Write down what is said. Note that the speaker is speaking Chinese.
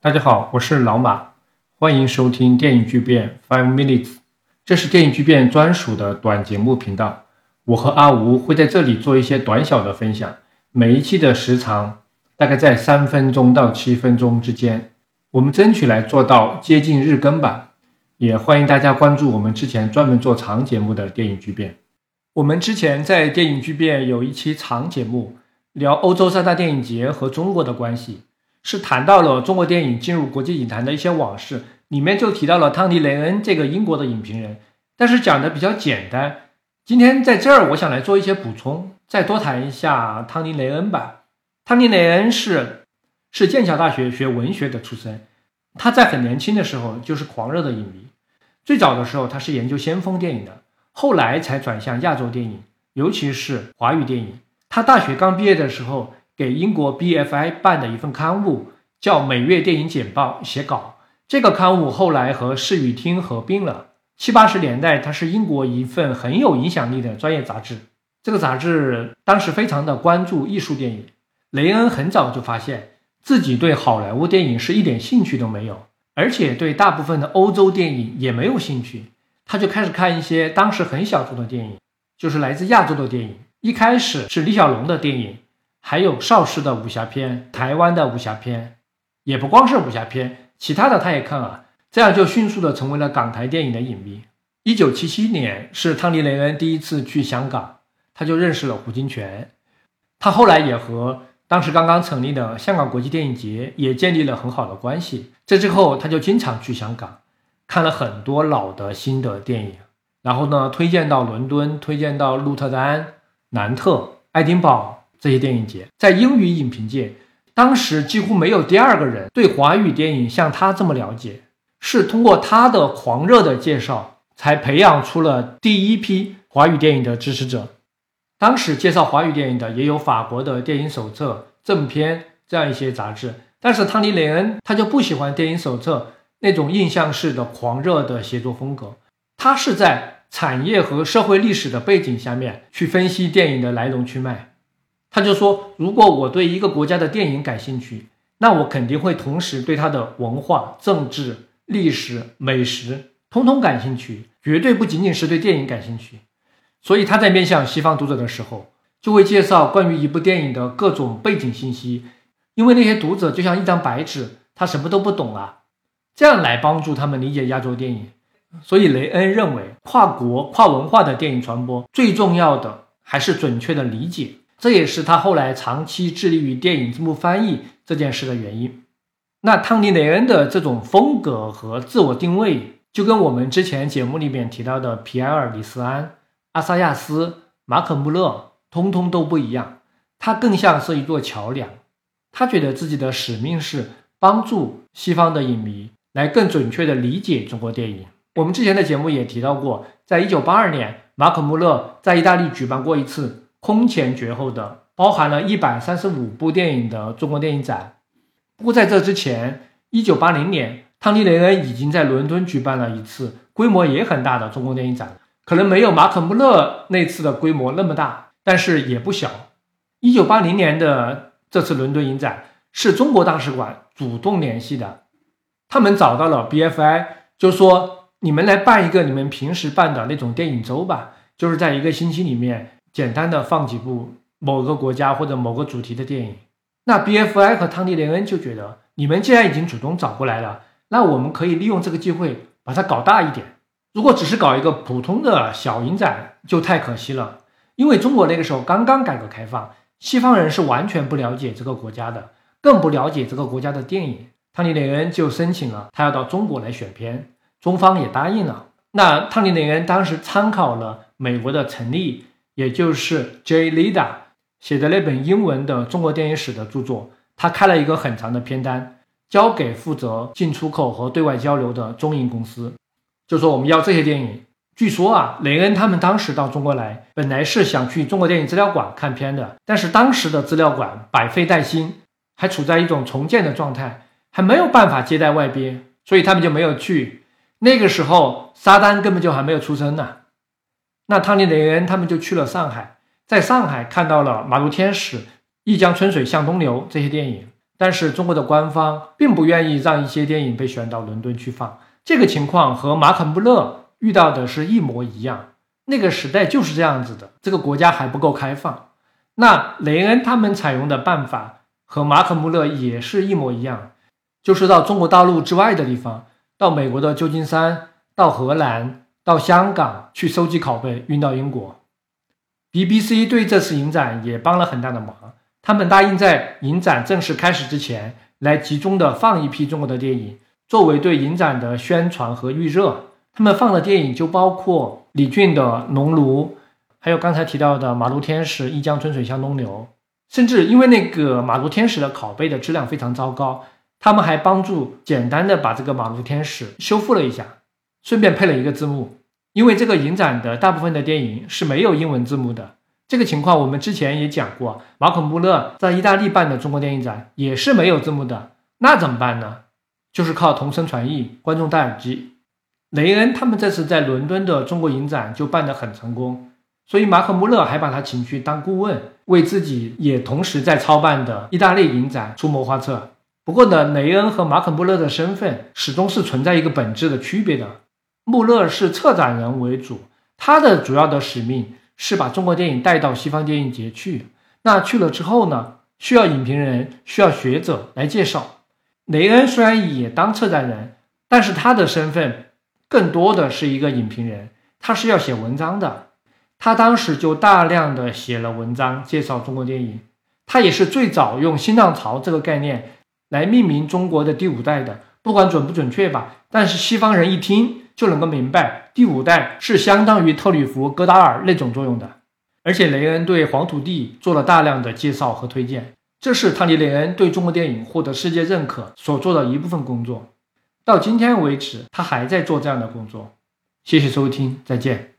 大家好，我是老马，欢迎收听电影巨变 Five Minutes，这是电影巨变专属的短节目频道。我和阿吴会在这里做一些短小的分享，每一期的时长大概在三分钟到七分钟之间，我们争取来做到接近日更吧。也欢迎大家关注我们之前专门做长节目的电影巨变。我们之前在电影巨变有一期长节目，聊欧洲三大电影节和中国的关系。是谈到了中国电影进入国际影坛的一些往事，里面就提到了汤尼·雷恩这个英国的影评人，但是讲的比较简单。今天在这儿，我想来做一些补充，再多谈一下汤尼·雷恩吧。汤尼·雷恩是是剑桥大学学文学的出身，他在很年轻的时候就是狂热的影迷。最早的时候，他是研究先锋电影的，后来才转向亚洲电影，尤其是华语电影。他大学刚毕业的时候。给英国 BFI 办的一份刊物叫《每月电影简报》写稿，这个刊物后来和《视与厅》合并了。七八十年代，它是英国一份很有影响力的专业杂志。这个杂志当时非常的关注艺术电影。雷恩很早就发现自己对好莱坞电影是一点兴趣都没有，而且对大部分的欧洲电影也没有兴趣。他就开始看一些当时很小众的电影，就是来自亚洲的电影。一开始是李小龙的电影。还有邵氏的武侠片，台湾的武侠片，也不光是武侠片，其他的他也看啊，这样就迅速的成为了港台电影的影迷。一九七七年是汤尼·雷恩第一次去香港，他就认识了胡金铨，他后来也和当时刚刚成立的香港国际电影节也建立了很好的关系。这之后他就经常去香港，看了很多老的新的电影，然后呢推荐到伦敦，推荐到鹿特丹、南特、爱丁堡。这些电影节在英语影评界，当时几乎没有第二个人对华语电影像他这么了解。是通过他的狂热的介绍，才培养出了第一批华语电影的支持者。当时介绍华语电影的也有法国的电影手册、正片这样一些杂志，但是汤尼·雷恩他就不喜欢电影手册那种印象式的狂热的写作风格，他是在产业和社会历史的背景下面去分析电影的来龙去脉。他就说：“如果我对一个国家的电影感兴趣，那我肯定会同时对它的文化、政治、历史、美食通通感兴趣，绝对不仅仅是对电影感兴趣。所以他在面向西方读者的时候，就会介绍关于一部电影的各种背景信息，因为那些读者就像一张白纸，他什么都不懂啊，这样来帮助他们理解亚洲电影。所以雷恩认为，跨国跨文化的电影传播最重要的还是准确的理解。”这也是他后来长期致力于电影字幕翻译这件事的原因。那汤尼·雷恩的这种风格和自我定位，就跟我们之前节目里面提到的皮埃尔·李斯安、阿萨亚斯、马可·穆勒，通通都不一样。他更像是一座桥梁。他觉得自己的使命是帮助西方的影迷来更准确地理解中国电影。我们之前的节目也提到过，在一九八二年，马可·穆勒在意大利举办过一次。空前绝后的，包含了一百三十五部电影的中国电影展。不过在这之前，一九八零年，汤尼·雷恩已经在伦敦举办了一次规模也很大的中国电影展，可能没有马可·穆勒那次的规模那么大，但是也不小。一九八零年的这次伦敦影展是中国大使馆主动联系的，他们找到了 BFI，就说你们来办一个你们平时办的那种电影周吧，就是在一个星期里面。简单的放几部某个国家或者某个主题的电影，那 BFI 和汤尼·雷恩就觉得，你们既然已经主动找过来了，那我们可以利用这个机会把它搞大一点。如果只是搞一个普通的小影展，就太可惜了。因为中国那个时候刚刚改革开放，西方人是完全不了解这个国家的，更不了解这个国家的电影。汤尼·雷恩就申请了，他要到中国来选片，中方也答应了。那汤尼·雷恩当时参考了美国的成立。也就是 J. Lida 写的那本英文的中国电影史的著作，他开了一个很长的片单，交给负责进出口和对外交流的中影公司，就说我们要这些电影。据说啊，雷恩他们当时到中国来，本来是想去中国电影资料馆看片的，但是当时的资料馆百废待兴，还处在一种重建的状态，还没有办法接待外宾，所以他们就没有去。那个时候，沙丹根本就还没有出生呢。那汤尼·雷恩他们就去了上海，在上海看到了《马路天使》《一江春水向东流》这些电影，但是中国的官方并不愿意让一些电影被选到伦敦去放。这个情况和马可·穆勒遇到的是一模一样。那个时代就是这样子的，这个国家还不够开放。那雷恩他们采用的办法和马可·穆勒也是一模一样，就是到中国大陆之外的地方，到美国的旧金山，到荷兰，到香港去收集拷贝，运到英国。BBC 对这次影展也帮了很大的忙，他们答应在影展正式开始之前来集中的放一批中国的电影。作为对影展的宣传和预热，他们放的电影就包括李俊的《农奴》，还有刚才提到的《马路天使》《一江春水向东流》。甚至因为那个《马路天使》的拷贝的质量非常糟糕，他们还帮助简单的把这个《马路天使》修复了一下，顺便配了一个字幕。因为这个影展的大部分的电影是没有英文字幕的，这个情况我们之前也讲过。马可·穆勒在意大利办的中国电影展也是没有字幕的，那怎么办呢？就是靠同声传译，观众戴耳机。雷恩他们这次在伦敦的中国影展就办得很成功，所以马可·穆勒还把他请去当顾问，为自己也同时在操办的意大利影展出谋划策。不过呢，雷恩和马可·穆勒的身份始终是存在一个本质的区别的。穆勒是策展人为主，他的主要的使命是把中国电影带到西方电影节去。那去了之后呢，需要影评人、需要学者来介绍。雷恩虽然也当策展人，但是他的身份更多的是一个影评人，他是要写文章的。他当时就大量的写了文章介绍中国电影。他也是最早用“新浪潮”这个概念来命名中国的第五代的，不管准不准确吧，但是西方人一听就能够明白，第五代是相当于特吕弗、戈达尔那种作用的。而且雷恩对黄土地做了大量的介绍和推荐。这是汤尼·雷恩对中国电影获得世界认可所做的一部分工作。到今天为止，他还在做这样的工作。谢谢收听，再见。